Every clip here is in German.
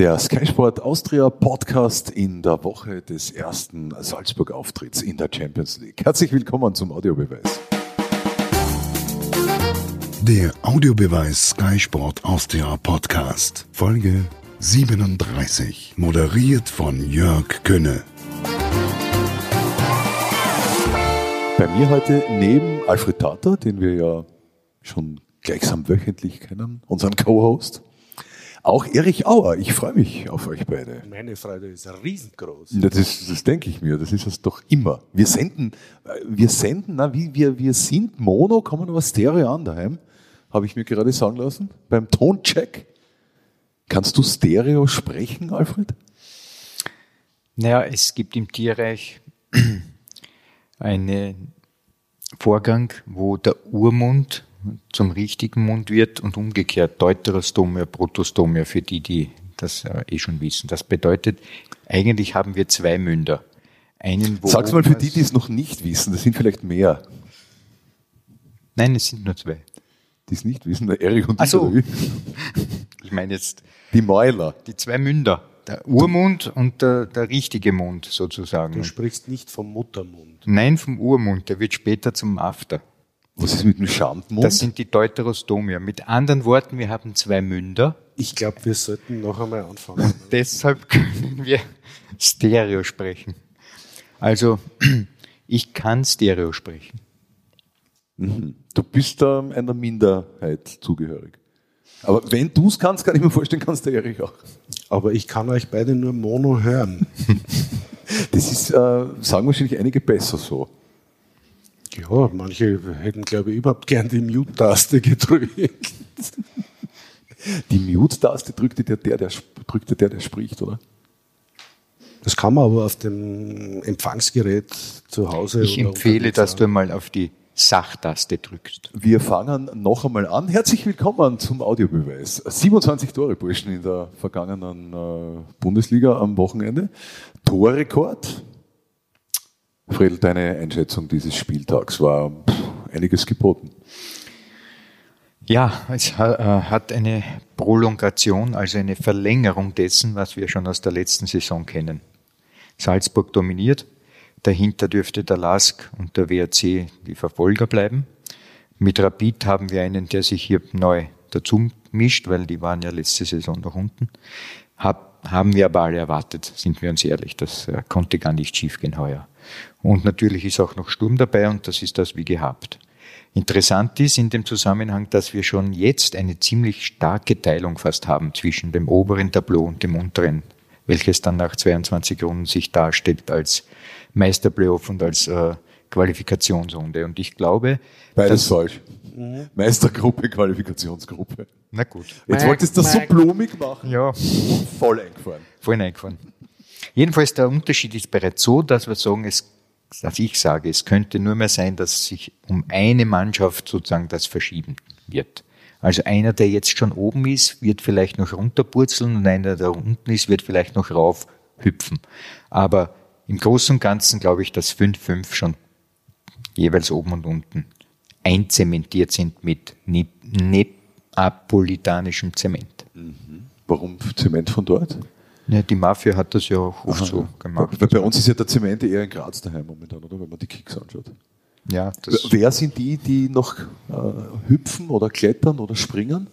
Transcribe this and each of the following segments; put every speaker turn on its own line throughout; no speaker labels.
Der Sky Sport Austria Podcast in der Woche des ersten Salzburg-Auftritts in der Champions League. Herzlich willkommen zum Audiobeweis.
Der Audiobeweis Sky Sport Austria Podcast, Folge 37, moderiert von Jörg Könne.
Bei mir heute neben Alfred Tata, den wir ja schon gleichsam wöchentlich kennen, unseren Co-Host. Auch Erich Auer, ich freue mich auf euch beide.
Meine Freude ist riesengroß.
Das, ist, das denke ich mir, das ist es doch immer. Wir senden, wir senden, na, wie wir, wir sind Mono, kommen aber Stereo an daheim, habe ich mir gerade sagen lassen, beim Toncheck. Kannst du Stereo sprechen, Alfred?
Naja, es gibt im Tierreich einen Vorgang, wo der Urmund zum richtigen Mund wird und umgekehrt Deuterostomia, Protostomia für die, die das äh, eh schon wissen. Das bedeutet, eigentlich haben wir zwei Münder.
Einen, wo Sag's mal für die, die es noch nicht wissen, das sind vielleicht mehr.
Nein, es sind nur zwei.
Die es nicht wissen, der Erich und
Ach so. Ich meine jetzt
die Mäuler.
Die zwei Münder. Der Urmund und der, der richtige Mund sozusagen.
Du sprichst nicht vom Muttermund.
Nein, vom Urmund. Der wird später zum After.
Was ist mit dem Schandmund?
Das sind die Deuterostomia. Mit anderen Worten, wir haben zwei Münder.
Ich glaube, wir sollten noch einmal anfangen.
Deshalb können wir Stereo sprechen. Also, ich kann Stereo sprechen.
Mhm. Du bist da einer Minderheit zugehörig. Aber wenn du es kannst, kann ich mir vorstellen, kannst du Erich auch.
Aber ich kann euch beide nur Mono hören.
Das ist, äh, sagen wahrscheinlich einige besser so.
Ja, manche hätten, glaube ich, überhaupt gern die Mute-Taste gedrückt.
Die Mute-Taste drückte der, der, der, drückte der, der spricht, oder?
Das kann man aber auf dem Empfangsgerät zu Hause.
Ich empfehle, dass du mal auf die Sachtaste drückst.
Wir fangen noch einmal an. Herzlich willkommen zum Audiobeweis. 27 Tore, Burschen, in der vergangenen äh, Bundesliga am Wochenende. Torrekord Fredel, deine Einschätzung dieses Spieltags war einiges geboten.
Ja, es äh, hat eine Prolongation, also eine Verlängerung dessen, was wir schon aus der letzten Saison kennen. Salzburg dominiert, dahinter dürfte der LASK und der WRC die Verfolger bleiben. Mit Rapid haben wir einen, der sich hier neu dazu mischt, weil die waren ja letzte Saison noch unten. Hab, haben wir aber alle erwartet, sind wir uns ehrlich. Das äh, konnte gar nicht schiefgehen heuer. Und natürlich ist auch noch Sturm dabei und das ist das wie gehabt. Interessant ist in dem Zusammenhang, dass wir schon jetzt eine ziemlich starke Teilung fast haben zwischen dem oberen Tableau und dem unteren, welches dann nach 22 Runden sich darstellt als Meisterplayoff und als äh, Qualifikationsrunde. Und ich glaube.
Beides falsch. Mhm. Meistergruppe, Qualifikationsgruppe.
Na gut.
Jetzt wolltest du das so blumig machen.
Ja.
Voll eingefahren.
Voll eingefahren. Jedenfalls der Unterschied ist bereits so, dass wir sagen, es, dass ich sage, es könnte nur mehr sein, dass sich um eine Mannschaft sozusagen das verschieben wird. Also einer, der jetzt schon oben ist, wird vielleicht noch runterpurzeln und einer, der unten ist, wird vielleicht noch rauf hüpfen. Aber im Großen und Ganzen glaube ich, dass 5-5 schon jeweils oben und unten einzementiert sind mit neapolitanischem Zement.
Mhm. Warum Zement von dort?
Ja, die Mafia hat das ja auch oft Aha. so gemacht.
Weil bei uns ist ja der Zement eher in Graz daheim momentan, oder? Wenn man die Kicks anschaut.
Ja,
Wer sind die, die noch äh, hüpfen oder klettern oder springen?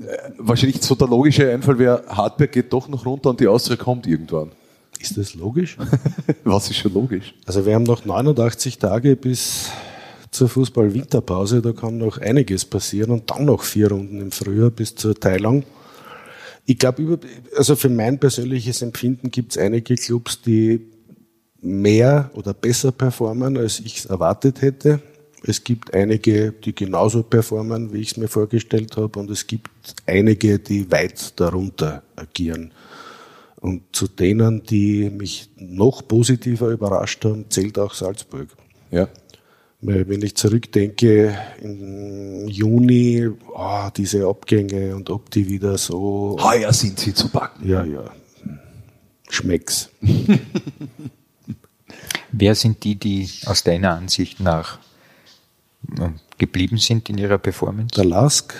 Äh, wahrscheinlich so der logische Einfall wäre, Hardberg geht doch noch runter und die Austria kommt irgendwann.
Ist das logisch?
Was ist schon logisch?
Also wir haben noch 89 Tage bis zur Fußball-Winterpause, da kann noch einiges passieren und dann noch vier Runden im Frühjahr bis zur Teilung. Ich glaube, also für mein persönliches Empfinden gibt es einige Clubs, die mehr oder besser performen, als ich es erwartet hätte. Es gibt einige, die genauso performen, wie ich es mir vorgestellt habe, und es gibt einige, die weit darunter agieren. Und zu denen, die mich noch positiver überrascht haben, zählt auch Salzburg.
Ja.
Weil wenn ich zurückdenke, im Juni, oh, diese Abgänge und ob die wieder so.
Heuer sind sie zu backen.
Ja, ja. Schmecks.
Wer sind die, die aus deiner Ansicht nach äh, geblieben sind in ihrer Performance?
Der Lask.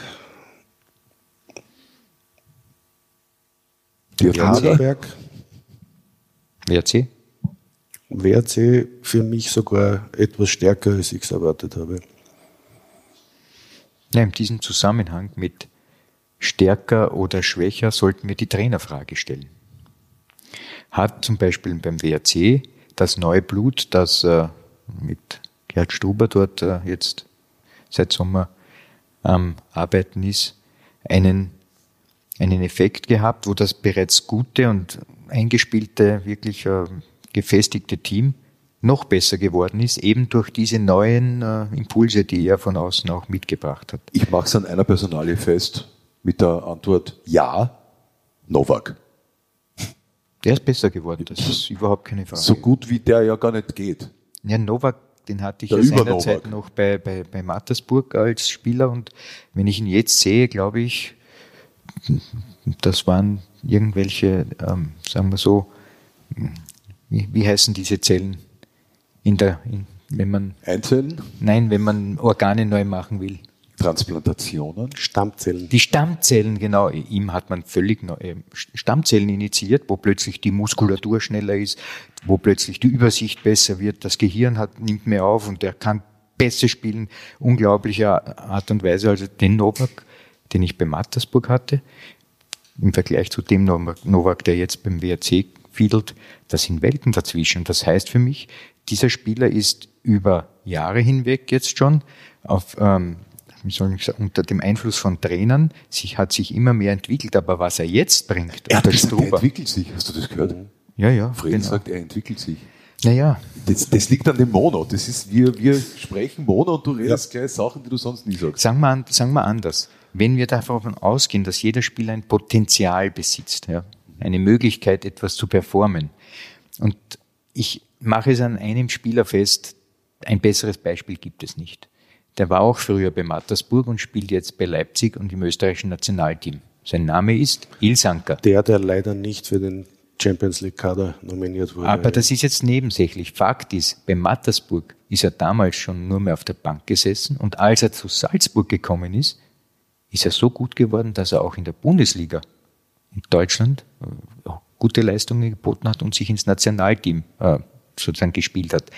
Der
Harderberg.
WRC?
WRC für mich sogar etwas stärker, als ich es erwartet habe.
Ja, in diesem Zusammenhang mit stärker oder schwächer sollten wir die Trainerfrage stellen. Hat zum Beispiel beim WRC das neue Blut, das äh, mit Gerhard Struber dort äh, jetzt seit Sommer am Arbeiten ist, einen, einen Effekt gehabt, wo das bereits gute und eingespielte, wirklich äh, gefestigte Team noch besser geworden ist, eben durch diese neuen äh, Impulse, die er von außen auch mitgebracht hat.
Ich mache es an einer Personalie fest mit der Antwort Ja, Novak.
Der ist besser geworden, das ist überhaupt keine Frage.
So gut wie der ja gar nicht geht.
Ja, Novak, den hatte ich
Der
ja seinerzeit noch bei, bei, bei Mattersburg als Spieler und wenn ich ihn jetzt sehe, glaube ich, das waren irgendwelche, ähm, sagen wir so, wie, wie heißen diese Zellen in der, in, wenn man,
Einzeln,
nein, wenn man Organe neu machen will.
Transplantationen.
Stammzellen.
Die Stammzellen, genau. Ihm hat man völlig neue Stammzellen initiiert, wo plötzlich die Muskulatur schneller ist, wo plötzlich die Übersicht besser wird, das Gehirn hat, nimmt mehr auf und er kann besser spielen, unglaublicher Art und Weise. Also den Novak, den ich bei Mattersburg hatte, im Vergleich zu dem Novak, der jetzt beim WRC fiedelt, da sind Welten dazwischen. Das heißt für mich, dieser Spieler ist über Jahre hinweg jetzt schon auf ähm, wie soll ich sagen, unter dem Einfluss von Trainern, sich, hat sich immer mehr entwickelt, aber was er jetzt bringt,
Er gesagt, er
Struber,
entwickelt sich. Hast du das gehört?
ja, ja,
Fred
genau.
sagt, er entwickelt sich.
Naja,
Das, das liegt an dem Mono. Das ist, wir, wir sprechen Mono und du redest gleich Sachen, die du sonst nie sagst.
sagen wir, an- sagen wir anders. Wenn wir davon ausgehen, dass jeder Spieler ein Potenzial besitzt, ja, eine Möglichkeit, etwas zu performen, und ich mache es an einem Spieler fest, ein besseres Beispiel gibt es nicht. Der war auch früher bei Mattersburg und spielt jetzt bei Leipzig und im österreichischen Nationalteam. Sein Name ist Ilsanker.
Der, der leider nicht für den Champions League Kader nominiert wurde.
Aber das ist jetzt nebensächlich. Fakt ist, bei Mattersburg ist er damals schon nur mehr auf der Bank gesessen und als er zu Salzburg gekommen ist, ist er so gut geworden, dass er auch in der Bundesliga Deutschland äh, gute Leistungen geboten hat und sich ins Nationalteam äh, sozusagen gespielt hat.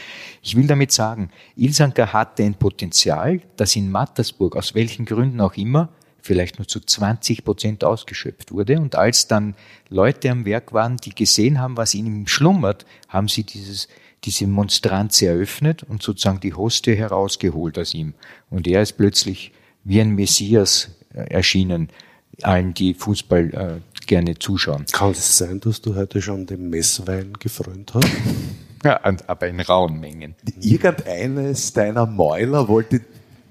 Ich will damit sagen, Ilsanker hatte ein Potenzial, das in Mattersburg, aus welchen Gründen auch immer, vielleicht nur zu 20 Prozent ausgeschöpft wurde. Und als dann Leute am Werk waren, die gesehen haben, was in ihm schlummert, haben sie dieses, diese Monstranz eröffnet und sozusagen die Hostie herausgeholt aus ihm. Und er ist plötzlich wie ein Messias äh, erschienen, allen, die Fußball äh, gerne zuschauen.
Kann es sein, dass du heute schon den Messwein gefrönt hast?
Ja, aber in rauen Mengen.
Irgendeines deiner Mäuler wollte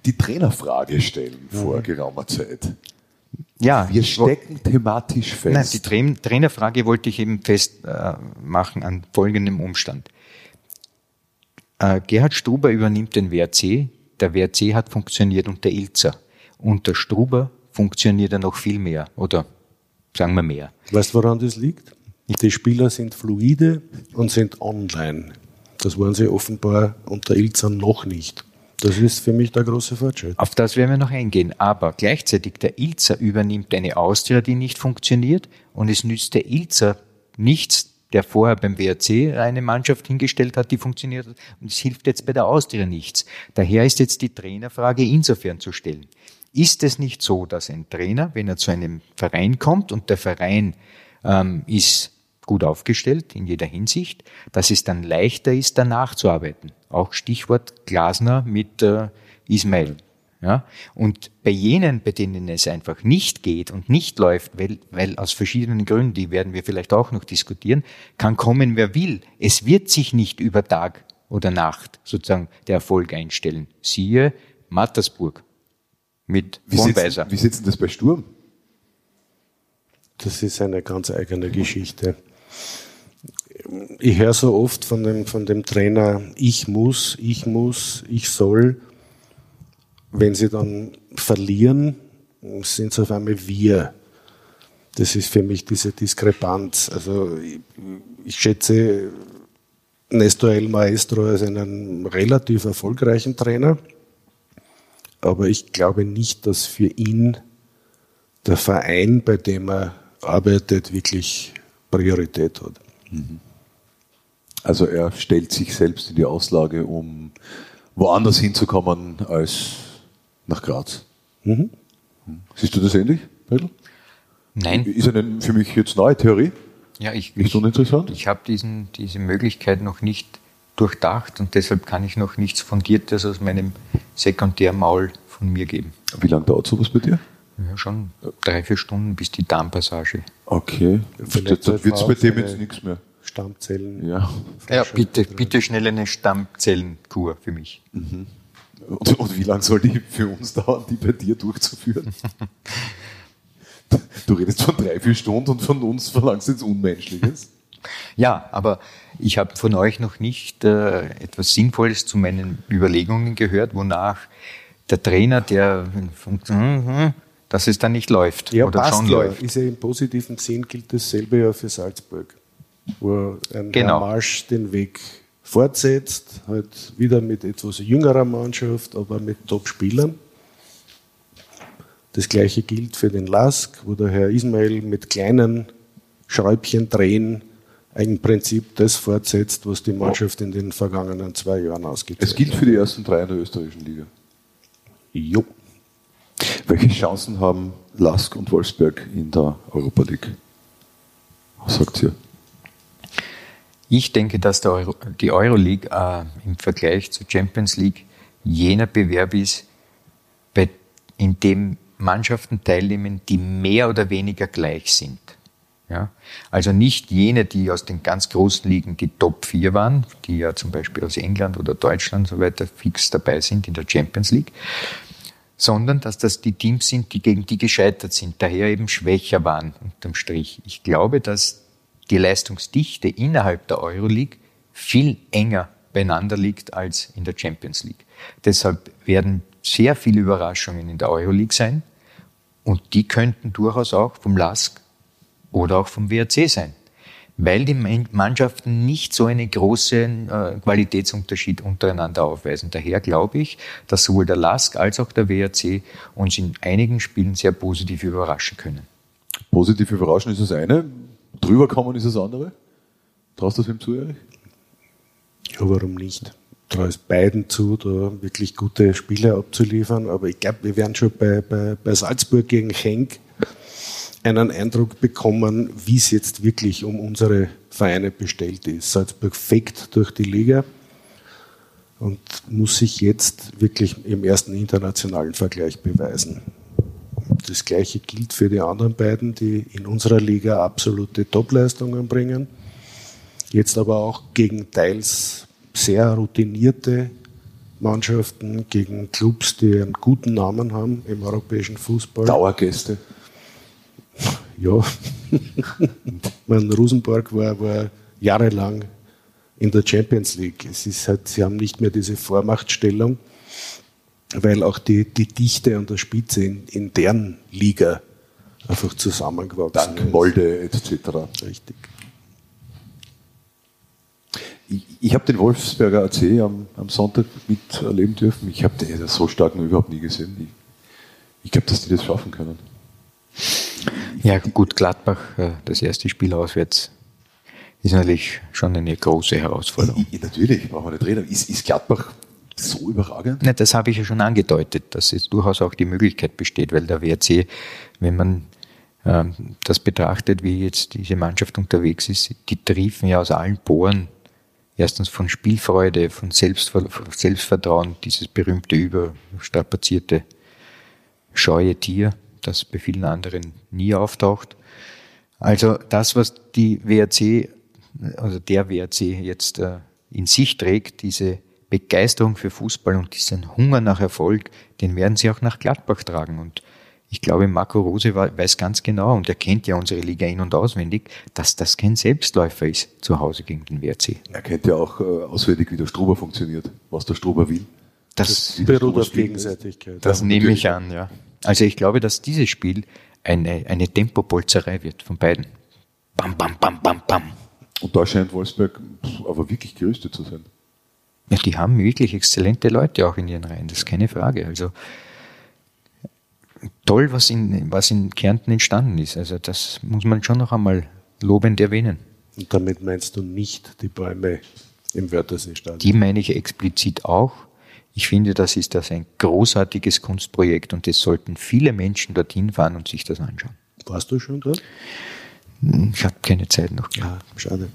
die Trainerfrage stellen vor geraumer Zeit.
Ja,
Wir stecken thematisch fest.
Nein, die Train Trainerfrage wollte ich eben festmachen äh, an folgendem Umstand. Äh, Gerhard Struber übernimmt den WRC. Der WRC hat funktioniert unter Ilzer. Unter Struber funktioniert er noch viel mehr oder sagen wir mehr.
Weißt du, woran das liegt? Die Spieler sind fluide und sind online. Das waren sie offenbar unter Ilzer noch nicht. Das ist für mich der große Fortschritt.
Auf das werden wir noch eingehen. Aber gleichzeitig der Ilzer übernimmt eine Austria, die nicht funktioniert und es nützt der Ilzer nichts, der vorher beim WRC eine Mannschaft hingestellt hat, die funktioniert hat und es hilft jetzt bei der Austria nichts. Daher ist jetzt die Trainerfrage insofern zu stellen. Ist es nicht so, dass ein Trainer, wenn er zu einem Verein kommt und der Verein ähm, ist gut aufgestellt in jeder Hinsicht, dass es dann leichter ist, danach zu arbeiten. Auch Stichwort Glasner mit äh, Ismail. Ja? Und bei jenen, bei denen es einfach nicht geht und nicht läuft, weil, weil aus verschiedenen Gründen, die werden wir vielleicht auch noch diskutieren, kann kommen, wer will. Es wird sich nicht über Tag oder Nacht sozusagen der Erfolg einstellen. Siehe Mattersburg mit
wie, sitzen,
Wohnweiser.
wie sitzen das bei Sturm?
Das ist eine ganz eigene Geschichte. Ich höre so oft von dem, von dem Trainer, ich muss, ich muss, ich soll. Wenn sie dann verlieren, sind es auf einmal wir. Das ist für mich diese Diskrepanz. Also ich, ich schätze Nestor El Maestro als einen relativ erfolgreichen Trainer, aber ich glaube nicht, dass für ihn der Verein, bei dem er arbeitet, wirklich Priorität hat.
Also er stellt sich selbst in die Auslage, um woanders hinzukommen als nach Graz.
Mhm.
Siehst du das ähnlich, Pedro?
Nein.
Ist eine für mich jetzt neue Theorie?
Ja, ich,
Nicht
ich,
uninteressant?
ich habe diesen, diese Möglichkeit noch nicht durchdacht und deshalb kann ich noch nichts Fundiertes aus meinem Sekundärmaul von mir geben.
Wie lange dauert sowas bei dir?
Ja, schon drei, vier Stunden bis die Darmpassage.
Okay.
Vielleicht
Dann wird es bei dem jetzt nichts mehr.
Stammzellen.
Ja.
Ja, bitte, bitte schnell eine Stammzellenkur für mich.
Und, und wie lange soll die für uns dauern, die bei dir durchzuführen? Du redest von drei, vier Stunden und von uns verlangst du jetzt Unmenschliches.
Ja, aber ich habe von euch noch nicht äh, etwas Sinnvolles zu meinen Überlegungen gehört, wonach der Trainer, der dass es dann nicht läuft
Ja,
oder
passt
schon
ja.
läuft.
Ist ja im positiven Sinn gilt dasselbe ja für Salzburg, wo ein
Genau.
Herr Marsch den Weg fortsetzt, halt wieder mit etwas jüngerer Mannschaft, aber mit Top-Spielern. Das gleiche gilt für den Lask, wo der Herr Ismail mit kleinen Schräubchen drehen im Prinzip das fortsetzt, was die Mannschaft in den vergangenen zwei Jahren ausgezeigt
Es gilt für die ersten drei in der österreichischen Liga.
Jo.
Welche Chancen haben Lask und Wolfsberg in der Europa League? Was sagt ihr?
Ich denke, dass der Euro, die Euroleague äh, im Vergleich zur Champions League jener Bewerb ist, bei, in dem Mannschaften teilnehmen, die mehr oder weniger gleich sind. Ja? Also nicht jene, die aus den ganz großen Ligen die Top 4 waren, die ja zum Beispiel aus England oder Deutschland und so weiter fix dabei sind in der Champions League, sondern dass das die Teams sind, die gegen die gescheitert sind, daher eben schwächer waren unterm Strich. Ich glaube, dass die Leistungsdichte innerhalb der Euroleague viel enger beieinander liegt als in der Champions League. Deshalb werden sehr viele Überraschungen in der Euroleague sein und die könnten durchaus auch vom LASK oder auch vom WRC sein, weil die Mannschaften nicht so einen großen äh, Qualitätsunterschied untereinander aufweisen. Daher glaube ich, dass sowohl der LASK als auch der WRC uns in einigen Spielen sehr positiv überraschen können.
Positiv überraschen ist das eine, drüber kommen ist das andere. Traust du das ihm zu, Erich?
Ja, warum nicht? Traue es beiden zu, da wirklich gute Spiele abzuliefern. Aber ich glaube, wir werden schon bei, bei, bei Salzburg gegen Henk einen Eindruck bekommen, wie es jetzt wirklich um unsere Vereine bestellt ist. Salzburg fegt durch die Liga und muss sich jetzt wirklich im ersten internationalen Vergleich beweisen. Das Gleiche gilt für die anderen beiden, die in unserer Liga absolute Topleistungen bringen. Jetzt aber auch gegen teils sehr routinierte Mannschaften, gegen Clubs, die einen guten Namen haben im europäischen Fußball.
Dauergäste.
Ja, mein Rosenborg war, war jahrelang in der Champions League. Es ist halt, sie haben nicht mehr diese Vormachtstellung, weil auch die, die Dichte an der Spitze in, in deren Liga einfach zusammengewachsen
Dank
ist.
Molde etc.
Richtig.
Ich, ich habe den Wolfsberger AC am, am Sonntag miterleben dürfen. Ich habe den so stark noch überhaupt nie gesehen. Ich, ich glaube, dass die das schaffen können.
Ja, gut, Gladbach, äh, das erste Spiel auswärts, ist natürlich schon eine große Herausforderung.
Ich, natürlich, brauchen wir nicht reden. Ist, ist Gladbach so überragend?
Ne, das habe ich ja schon angedeutet, dass es durchaus auch die Möglichkeit besteht, weil der WRC, wenn man ähm, das betrachtet, wie jetzt diese Mannschaft unterwegs ist, die triefen ja aus allen Poren erstens von Spielfreude, von Selbstver Selbstvertrauen, dieses berühmte überstrapazierte scheue Tier, das bei vielen anderen nie auftaucht. Also das, was die WRC, also der WRC jetzt äh, in sich trägt, diese Begeisterung für Fußball und diesen Hunger nach Erfolg, den werden sie auch nach Gladbach tragen. Und ich glaube, Marco Rose weiß ganz genau, und er kennt ja unsere Liga in- und auswendig, dass das kein Selbstläufer ist zu Hause gegen den WRC.
Er kennt ja auch äh, auswendig, wie der Struber funktioniert, was der Struber will.
Das,
der
Beruht auf. Gegenseitigkeit.
das
Ja,
nehme ich an, ja. Also ich glaube, dass dieses Spiel eine, eine Tempopolzerei wird von beiden. Bam, bam, bam, bam, bam.
Und da scheint Wolfsberg aber wirklich gerüstet zu sein.
Ja, die haben wirklich exzellente Leute auch in ihren Reihen, das ist keine Frage. Also toll, was in, was in Kärnten entstanden ist. Also das muss man schon noch einmal lobend erwähnen.
Und damit meinst du nicht die Bäume im Wörthersee-Stadion?
Die meine ich explizit auch. Ich finde, das ist das ein großartiges Kunstprojekt und es sollten viele Menschen dorthin fahren und sich das anschauen.
Warst du schon dort?
Ich habe keine Zeit noch gehabt.
Ah, schade.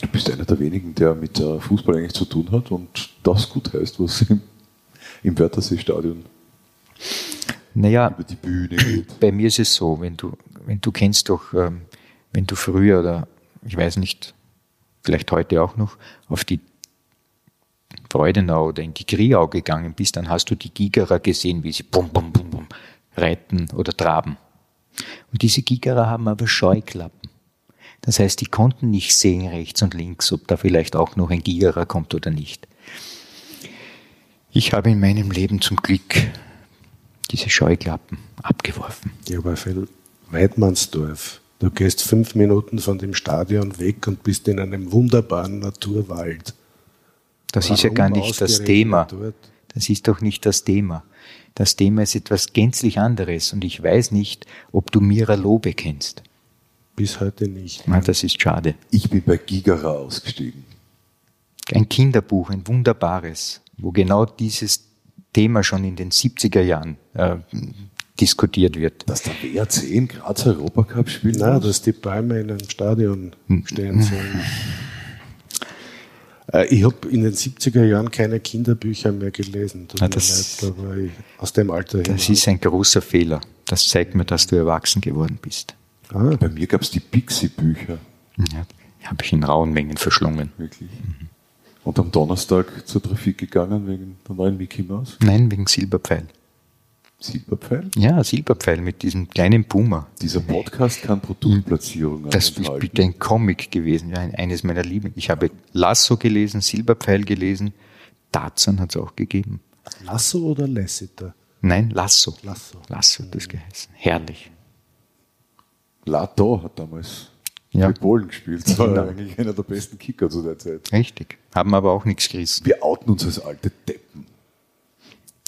Du bist einer der wenigen, der mit äh, Fußball eigentlich zu tun hat und das gut heißt, was im, im Wörthersee-Stadion
Naja,
über die Bühne geht.
bei mir ist es so, wenn du, wenn du kennst doch, ähm, wenn du früher oder ich weiß nicht, vielleicht heute auch noch, auf die Freudenau oder in die Griau gegangen bist, dann hast du die Gigerer gesehen, wie sie bum, bum, bum, bum reiten oder traben. Und diese Gigerer haben aber Scheuklappen. Das heißt, die konnten nicht sehen rechts und links, ob da vielleicht auch noch ein Gigerer kommt oder nicht. Ich habe in meinem Leben zum Glück diese Scheuklappen abgeworfen.
Ja, aber für Weidmannsdorf. Du gehst fünf Minuten von dem Stadion weg und bist in einem wunderbaren Naturwald.
Das ist ja gar nicht das Thema.
dort?
Das ist doch nicht das Thema. Das Thema ist etwas gänzlich anderes und ich weiß nicht, ob du Mira Lobe kennst.
Bis heute nicht.
Na, das ist schade.
Ich bin bei Gigara ausgestiegen.
Ein Kinderbuch, ein wunderbares, wo genau dieses Thema schon in den 70er Jahren äh, diskutiert wird.
Dass der WRC in Graz Europacup spielt?
Nein, dass die Bäume in einem Stadion stehen sollen. Äh, Ich habe in den 70er Jahren keine Kinderbücher mehr gelesen. Tut mir
das-
leid, war ich aus dem Alter
Das
hinaus.
ist ein großer Fehler. Das zeigt mir, dass du erwachsen geworden bist.
Ah,
Bei mir gab es die Pixie-Bücher,
Ja, habe ich in rauen Mengen verschlungen.
wirklich. Und am Donnerstag zur Trafik gegangen wegen der neuen Mickey Mouse.
Nein, wegen Silberpfeil.
Silberpfeil.
Ja, Silberpfeil mit diesem kleinen Puma.
Dieser Podcast kann Produktplatzierungen
Das ist bitte ein Comic gewesen, ja, eines meiner Lieben. Ich habe Lasso gelesen, Silberpfeil gelesen, Tarzan hat es auch gegeben.
Lasso oder Lassiter?
Nein, Lasso.
Lasso.
Lasso hat das geheißen. Herrlich.
Lato hat damals
Ja.
für Polen gespielt. Das war
Genau.
eigentlich einer der besten Kicker zu der Zeit.
Richtig. Haben aber auch nichts gerissen.
Wir outen uns als alte Deppen.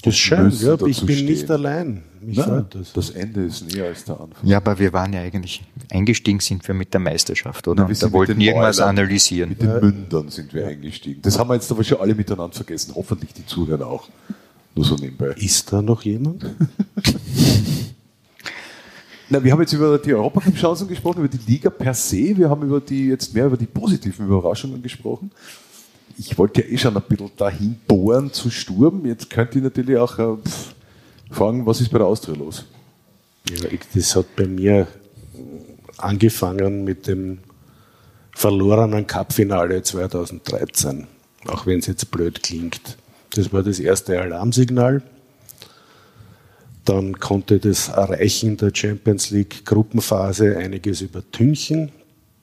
Das ist schön, ja, aber ich bin
stehen.
nicht allein.
Nein,
das.
das Ende ist näher als der Anfang.
Ja, aber wir waren ja eigentlich, eingestiegen sind wir mit der Meisterschaft, oder?
wir
da wollten irgendwas
Mäulern,
analysieren.
Mit den Mündern sind wir eingestiegen. Das haben wir jetzt aber schon alle miteinander vergessen. Hoffentlich die Zuhörer auch. Nur so nebenbei.
Ist da noch jemand?
Na, wir haben jetzt über die Europacup-Chancen gesprochen, über die Liga per se. Wir haben über die, jetzt mehr über die positiven Überraschungen gesprochen. Ich wollte ja eh schon ein bisschen dahin bohren zu Sturm. Jetzt könnte ich natürlich auch äh, pff, fragen, was ist bei der Austria los?
Ja, ich, das hat bei mir angefangen mit dem verlorenen Cup-Finale 2013, auch wenn es jetzt blöd klingt. Das war das erste Alarmsignal. Dann konnte das Erreichen der Champions League Gruppenphase einiges übertünchen.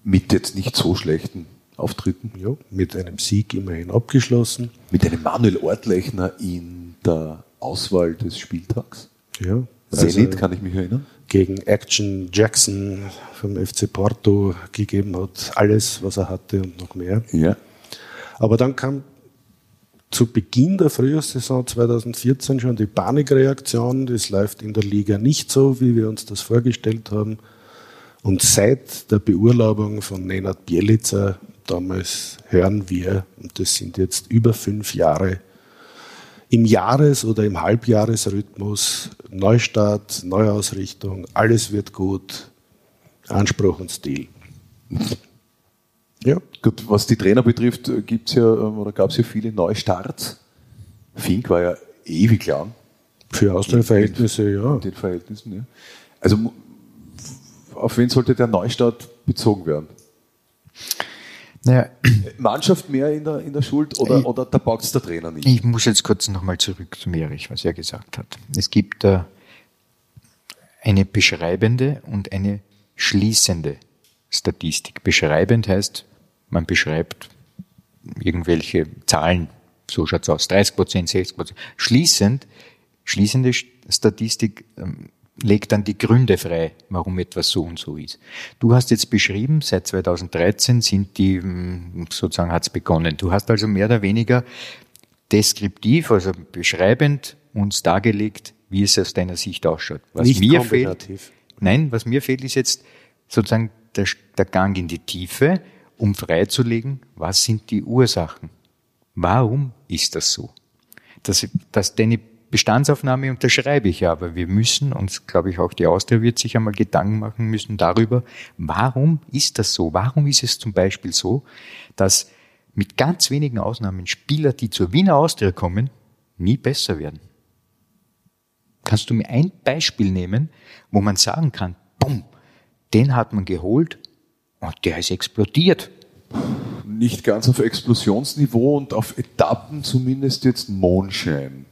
Mit jetzt nicht so schlechten Auftritten.
Ja, mit einem Sieg immerhin abgeschlossen.
Mit einem Manuel Ortlechner in der Auswahl des Spieltags.
Ja,
Zenit, kann ich mich erinnern.
gegen Action Jackson vom FC Porto gegeben hat. Alles, was er hatte und noch mehr.
Ja.
Aber dann kam zu Beginn der Frühjahrssaison 2014 schon die Panikreaktion. Das läuft in der Liga nicht so, wie wir uns das vorgestellt haben. Und seit der Beurlaubung von Nenad Bielica, damals hören wir, und das sind jetzt über fünf Jahre, im Jahres- oder im Halbjahresrhythmus, Neustart, Neuausrichtung, alles wird gut, Anspruch und Stil. Ja,
Gut, was die Trainer betrifft, gibt's ja, ähm, oder gab es ja viele Neustarts. Fink war ja ewig lang
für Austria-Verhältnisse, ja.
in den Verhältnissen. Ja. Also auf wen sollte der Neustart bezogen werden?
Naja,
Mannschaft mehr in der, in der Schuld oder,
Ich-
oder da packt der Trainer nicht?
Ich muss jetzt kurz nochmal zurück zum Erich, was er gesagt hat. Es gibt äh, eine beschreibende und eine schließende Statistik. Beschreibend heißt, man beschreibt irgendwelche Zahlen, so schaut's aus, 30 Prozent, 60 Prozent. Schließend, schließende Statistik ähm, legt dann die Gründe frei, warum etwas so und so ist. Du hast jetzt beschrieben, seit 2013 sind die, ähm, sozusagen hat's begonnen. Du hast also mehr oder weniger deskriptiv, also beschreibend uns dargelegt, wie es aus deiner Sicht ausschaut. Was
Nicht
mir fehlt, nein, was mir fehlt, ist jetzt sozusagen der, der Gang in die Tiefe, um freizulegen, was sind die Ursachen? Warum ist das so? Das, das, deine Bestandsaufnahme unterschreibe ich ja, aber wir müssen, und glaube ich auch die Austria wird sich einmal Gedanken machen müssen darüber, warum ist das so? Warum ist es zum Beispiel so, dass mit ganz wenigen Ausnahmen Spieler, die zur Wiener Austria kommen, nie besser werden? Kannst du mir ein Beispiel nehmen, wo man sagen kann, bumm, den hat man geholt und der ist explodiert.
Nicht ganz auf Explosionsniveau und auf Etappen zumindest jetzt Mondschein.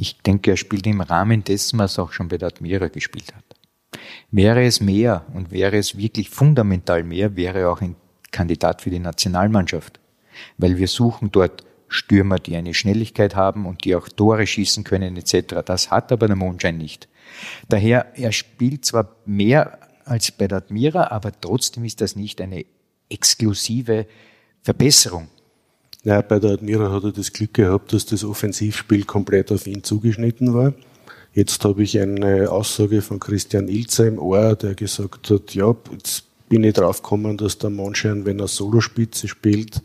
Ich denke, er spielt im Rahmen dessen, was er auch schon bei der Admira gespielt hat. Wäre es mehr und wäre es wirklich fundamental mehr, wäre er auch ein Kandidat für die Nationalmannschaft. Weil wir suchen dort Stürmer, die eine Schnelligkeit haben und die auch Tore schießen können etc. Das hat aber der Mondschein nicht. Daher, er spielt zwar mehr als bei der Admira, aber trotzdem ist das nicht eine exklusive Verbesserung.
Ja, bei der Admira hat er das Glück gehabt, dass das Offensivspiel komplett auf ihn zugeschnitten war. Jetzt habe ich eine Aussage von Christian Ilzer im Ohr, der gesagt hat, ja, jetzt bin ich drauf gekommen, dass der Monschein, wenn er Solospitze spielt,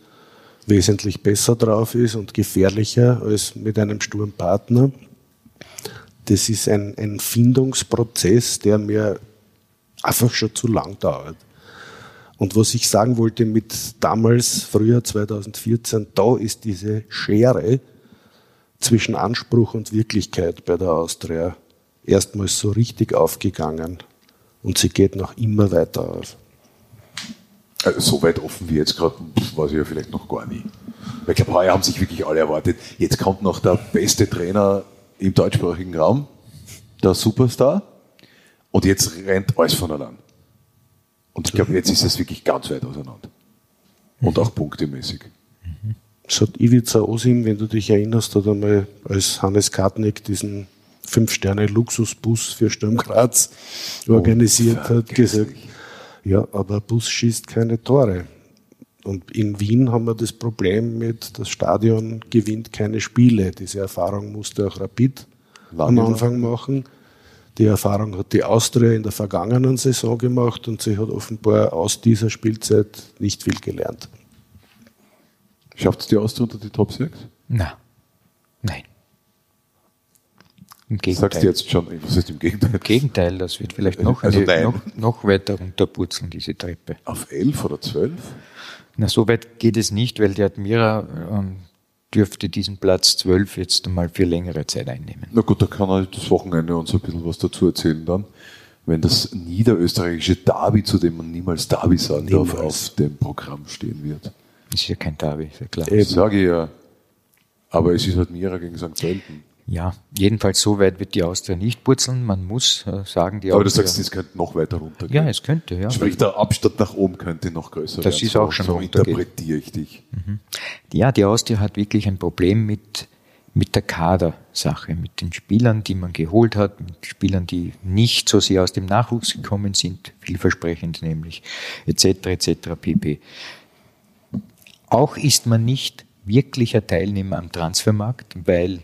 wesentlich besser drauf ist und gefährlicher als mit einem Sturmpartner. Das ist ein, ein Findungsprozess, der mir einfach schon zu lang dauert. Und was ich sagen wollte mit damals, früher 2014, da ist diese Schere zwischen Anspruch und Wirklichkeit bei der Austria erstmals so richtig aufgegangen. Und sie geht noch immer weiter auf.
Also so weit offen wie jetzt gerade, war sie ja vielleicht noch gar nie. Ich glaube, heuer haben sich wirklich alle erwartet. Jetzt kommt noch der beste Trainer im deutschsprachigen Raum, der Superstar. Und jetzt rennt alles von allein. Und ich glaube, jetzt ist es wirklich ganz weit auseinander. Und auch punktemäßig.
Es hat Ivica Osim, wenn du dich erinnerst, hat einmal als Hannes Kartnick diesen Fünf-Sterne-Luxusbus für Sturm Graz organisiert hat, gesagt, ja, aber Bus schießt keine Tore. Und in Wien haben wir das Problem mit, das Stadion gewinnt keine Spiele. Diese Erfahrung musste auch Rapid am Anfang machen. Die Erfahrung hat die Austria in der vergangenen Saison gemacht und sie hat offenbar aus dieser Spielzeit nicht viel gelernt.
Schafft es die Austria unter die Top 6?
Na, nein.
Im Gegenteil. Sagst du jetzt schon, was ist im Gegenteil?
Im Gegenteil, das wird vielleicht noch, also eine, noch, noch weiter runterpurzeln, diese Treppe.
Auf 11 oder 12?
Na, so weit geht es nicht, weil die Admira ähm, dürfte diesen Platz 12 jetzt einmal für längere Zeit einnehmen.
Na gut, da kann er das Wochenende uns ein bisschen was dazu erzählen dann. Wenn das niederösterreichische Derby, zu dem man niemals Derby sagen niemals. darf, auf dem Programm stehen wird.
Ist ja kein Derby, ist ja klar.
Ich sage ja. Aber es ist halt Mira gegen St. Pölten.
Ja, jedenfalls so weit wird die Austria nicht purzeln. Man muss äh, sagen, die
Aber Austria, du sagst, es könnte noch weiter runtergehen.
Ja, es könnte, ja.
Sprich, der Abstand nach oben könnte noch größer
das werden. Das ist auch schon
so interpretiere ich dich.
Mhm. Ja, die Austria hat wirklich ein Problem mit, mit der Kadersache, mit den Spielern, die man geholt hat, mit Spielern, die nicht so sehr aus dem Nachwuchs gekommen sind, vielversprechend nämlich, etc., etc., pp. Auch ist man nicht wirklicher Teilnehmer am Transfermarkt, weil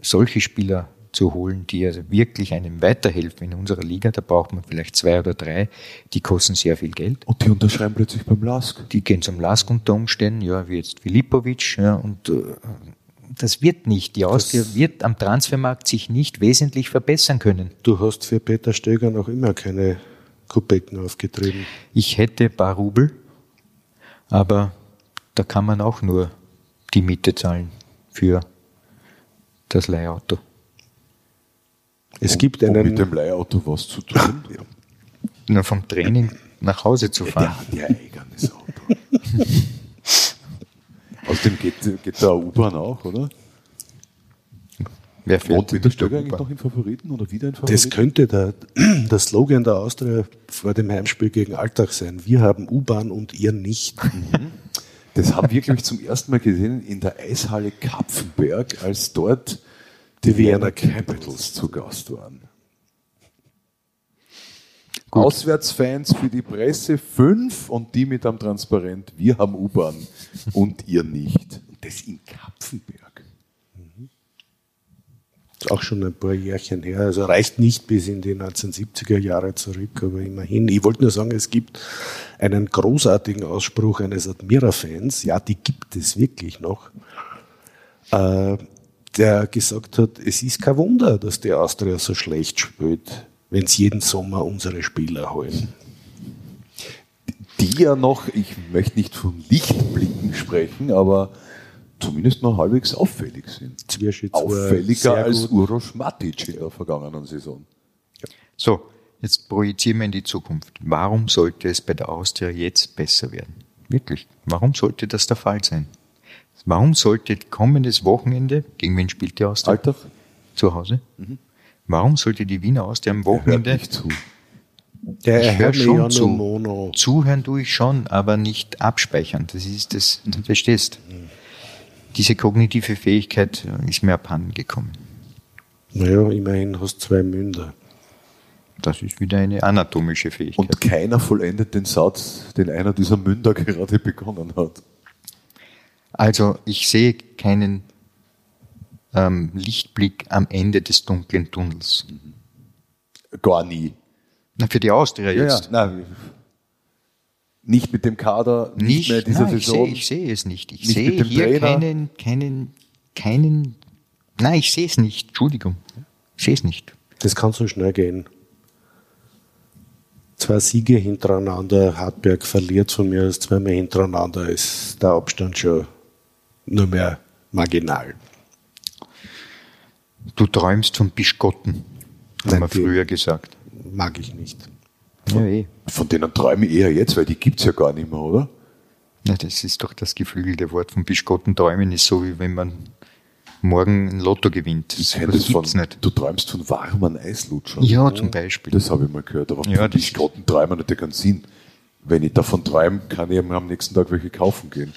solche Spieler zu holen, die also wirklich einem weiterhelfen in unserer Liga. Da braucht man vielleicht zwei oder drei, die kosten sehr viel Geld.
Und die unterschreiben plötzlich beim Lask.
Die gehen zum Lask unter Umständen, ja, wie jetzt Filipovic, ja, und äh, das wird nicht. Die Austria das wird am Transfermarkt sich nicht wesentlich verbessern können.
Du hast für Peter Stöger noch immer keine Kubecken aufgetrieben.
Ich hätte ein paar Rubel, aber da kann man auch nur die Miete zahlen für das Leihauto.
Es gibt einen. Um mit dem Leihauto was zu tun? ja.
Nur vom Training nach Hause zu fahren.
Der hat ja eigenes Auto. Außerdem geht, geht der U-Bahn auch, oder?
Wer fährt
Peter Stöger eigentlich noch in Favoriten oder wieder in Favoriten?
Das könnte der, der Slogan der Austria vor dem Heimspiel gegen Alltag sein. Wir haben U-Bahn und ihr nicht. Mhm.
Das haben wir, glaube ich, zum ersten Mal gesehen in der Eishalle Kapfenberg, als dort die Vienna Capitals zu Gast waren. Gut. Auswärtsfans für die Presse fünf und die mit am Transparent. Wir haben U-Bahn und ihr nicht. Und das in Kapfenberg.
Auch schon ein paar Jährchen her. Also reicht nicht bis in die 1970er Jahre zurück, aber immerhin. Ich wollte nur sagen, es gibt einen großartigen Ausspruch eines Admira-Fans, ja, die gibt es wirklich noch, äh, der gesagt hat, es ist kein Wunder, dass die Austria so schlecht spielt, wenn sie jeden Sommer unsere Spieler holen.
Die ja noch, ich möchte nicht von Lichtblicken sprechen, aber zumindest noch halbwegs auffällig sind.
Zwirschitz
Auffälliger als Uroš Matic in der vergangenen Saison.
So, jetzt projizieren wir in die Zukunft. Warum sollte es bei der Austria jetzt besser werden? Wirklich. Warum sollte das der Fall sein? Warum sollte kommendes Wochenende, gegen wen spielt die Austria?
Alltag?
Zu Hause? Warum sollte die Wiener Austria am Wochenende
nicht zu.
Der
Ich hör
hört mir
schon
ja
zu.
Mono.
Zuhören tue ich schon, aber nicht abspeichern. Das ist das, du verstehst. Diese kognitive Fähigkeit äh, ist mir abhanden gekommen.
Naja, immerhin hast du zwei Münder.
Das ist wieder eine anatomische Fähigkeit.
Und keiner vollendet den Satz, den einer dieser Münder gerade begonnen hat.
Also ich sehe keinen ähm, Lichtblick am Ende des dunklen Tunnels.
Gar nie.
Na, für die Austria jetzt.
Nein, nicht mit dem Kader, nicht,
Nicht,
mehr in dieser
nein, ich
Saison.
sehe, ich sehe es nicht. Ich sehe hier
Trainer.
keinen, keinen, keinen, nein, ich sehe es nicht. Entschuldigung. Ich sehe es nicht.
Das kann so schnell gehen. Zwei Siege hintereinander, Hartberg verliert von mir aus zweimal hintereinander, ist der Abstand schon nur mehr marginal.
Du träumst von Bischgotten, haben wir früher gesagt.
Mag ich nicht.
Ja, eh.
Von denen träume ich eher jetzt, weil die gibt's ja gar nicht mehr, oder?
Na, das ist doch das geflügelte Wort von Bischgotten träumen, ist so, wie wenn man morgen ein Lotto gewinnt.
Das
Das,
es von,
nicht.
Du träumst von warmen Eislutschern.
Ja, zum Beispiel.
Das habe ich mal gehört, aber
Ja,
von Bischkotten träumen hat ja keinen Sinn. Wenn ich davon träume, kann ich am nächsten Tag welche kaufen gehen.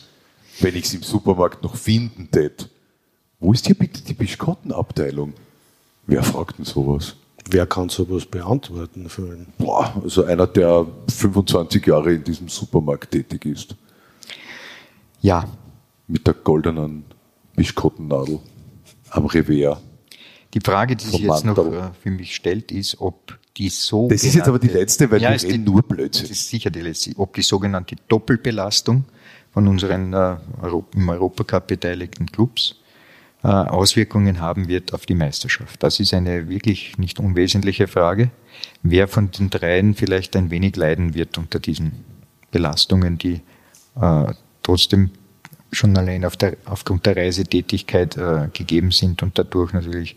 Wenn ich es im Supermarkt noch finden tät. Wo ist hier bitte die Bischkottenabteilung? Wer fragt denn sowas?
Wer kann sowas beantworten? Für einen?
Boah, also einer, der 25 Jahre in diesem Supermarkt tätig ist.
Ja,
Mit der goldenen Bischkottennadel am Revers.
die Frage, die sich jetzt noch
Mantel.
äh, für mich stellt, ist, ob die so
Das ist jetzt aber die letzte, weil wir
ist
reden
die-
nur Blödsinn.
Das ist sicher die letzte. Ob die sogenannte Doppelbelastung von unseren äh, Euro im Europacup beteiligten Clubs äh, Auswirkungen haben wird auf die Meisterschaft. Das ist eine wirklich nicht unwesentliche Frage. Wer von den dreien vielleicht ein wenig leiden wird unter diesen Belastungen, die äh, trotzdem schon allein auf der, aufgrund der Reisetätigkeit äh, gegeben sind und dadurch natürlich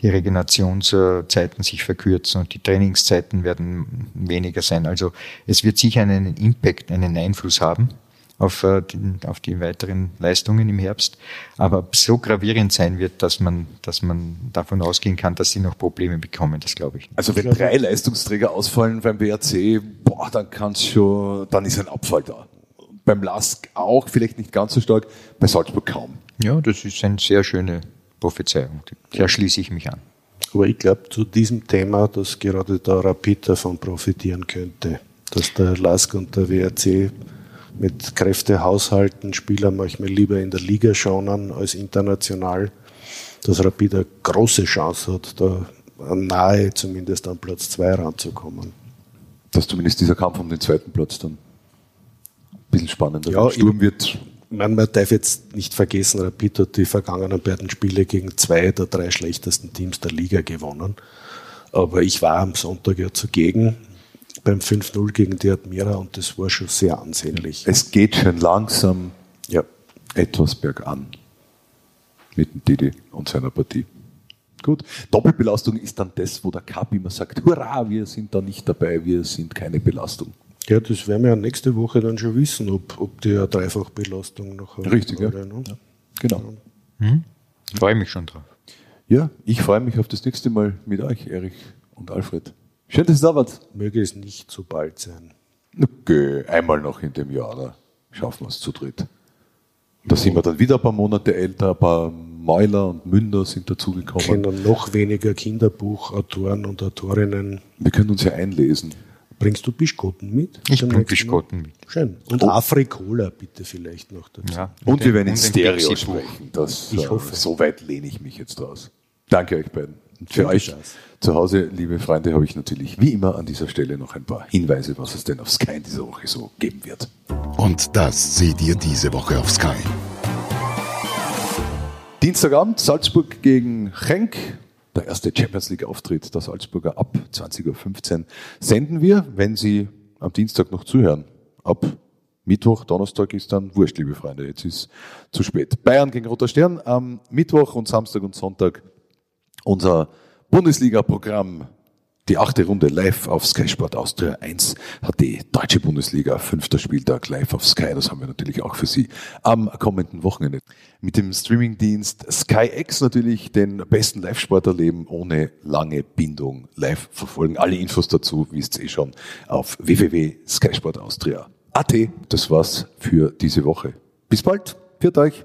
die Regenerationszeiten sich verkürzen und die Trainingszeiten werden weniger sein. Also es wird sicher einen Impact, einen Einfluss haben auf, äh, den, auf die weiteren Leistungen im Herbst. Aber so gravierend sein wird, dass man, dass man davon ausgehen kann, dass sie noch Probleme bekommen, das glaube ich nicht.
Also wenn drei Leistungsträger ausfallen beim WRC, boah, dann kann's schon, dann ist ein Abfall da. Beim LASK auch, vielleicht nicht ganz so stark, bei Salzburg kaum.
Ja, das ist eine sehr schöne Prophezeiung. Der schließe ich mich an.
Aber ich glaube, zu diesem Thema, dass gerade der Rapid davon profitieren könnte, dass der LASK und der WRC mit Kräfte haushalten, Spieler manchmal lieber in der Liga schonen als international, dass Rapid eine große Chance hat, da nahe zumindest an Platz 2 ranzukommen.
Dass zumindest dieser Kampf um den zweiten Platz dann ein bisschen spannender
Ja,
wird. Sturm wird
Man, man darf jetzt nicht vergessen, Rapid hat die vergangenen beiden Spiele gegen zwei der drei schlechtesten Teams der Liga gewonnen. Aber ich war am Sonntag ja zugegen beim 5-0 gegen die Admira und das war schon sehr ansehnlich.
Es geht schon langsam
Ja.
etwas bergan mit dem Didi und seiner Partie. Gut. Doppelbelastung ist dann das, wo der Cup immer sagt, hurra, wir sind da nicht dabei, wir sind keine Belastung.
ja, das werden wir ja nächste Woche dann schon wissen, ob, ob die eine Dreifachbelastung noch haben.
Richtig, ja.
oder, ne?
Genau.
Ich freue mich schon drauf.
Ja, ich freue mich auf das nächste Mal mit euch, Erich und Alfred. Schön, dass ihr da wart.
Möge es nicht so bald sein.
Okay, einmal noch in dem Jahr, da schaffen wir es zu dritt. Da sind wir dann wieder ein paar Monate älter, ein paar Mäuler und Münder sind dazugekommen.
Kennen noch weniger Kinderbuchautoren und Autorinnen.
Wir können uns ja einlesen.
Bringst du Bischkotten mit?
Ich bringe? Bischkotten mit.
Schön. Und Afrikola bitte vielleicht noch dazu.
Ja,
Und wir werden in
und
Stereo sprechen. Das,
Ich
äh,
hoffe.
So weit lehne ich mich jetzt raus. Danke euch beiden. Für euch zu Hause, liebe Freunde, habe ich natürlich wie immer an dieser Stelle noch ein paar Hinweise, was es denn auf Sky in dieser Woche so geben wird.
Und das seht ihr diese Woche auf Sky.
Dienstagabend Salzburg gegen Schenk. Der erste Champions League Auftritt der Salzburger ab 20.15 Uhr senden wir, wenn Sie am Dienstag noch zuhören. Ab Mittwoch, Donnerstag ist dann wurscht, liebe Freunde. Jetzt ist zu spät. Bayern gegen Roter Stern am Mittwoch und Samstag und Sonntag unser Bundesliga-Programm. Die achte Runde live auf Sky Sport Austria 1 hat die deutsche Bundesliga, fünfter Spieltag live auf Sky. Das haben wir natürlich auch für Sie am kommenden Wochenende. Mit dem Streamingdienst Sky X natürlich den besten Live-Sport erleben, ohne lange Bindung live verfolgen. Alle Infos dazu wisst ihr eh schon auf www.skysportaustria.at. Das war's für diese Woche. Bis bald. Führt euch.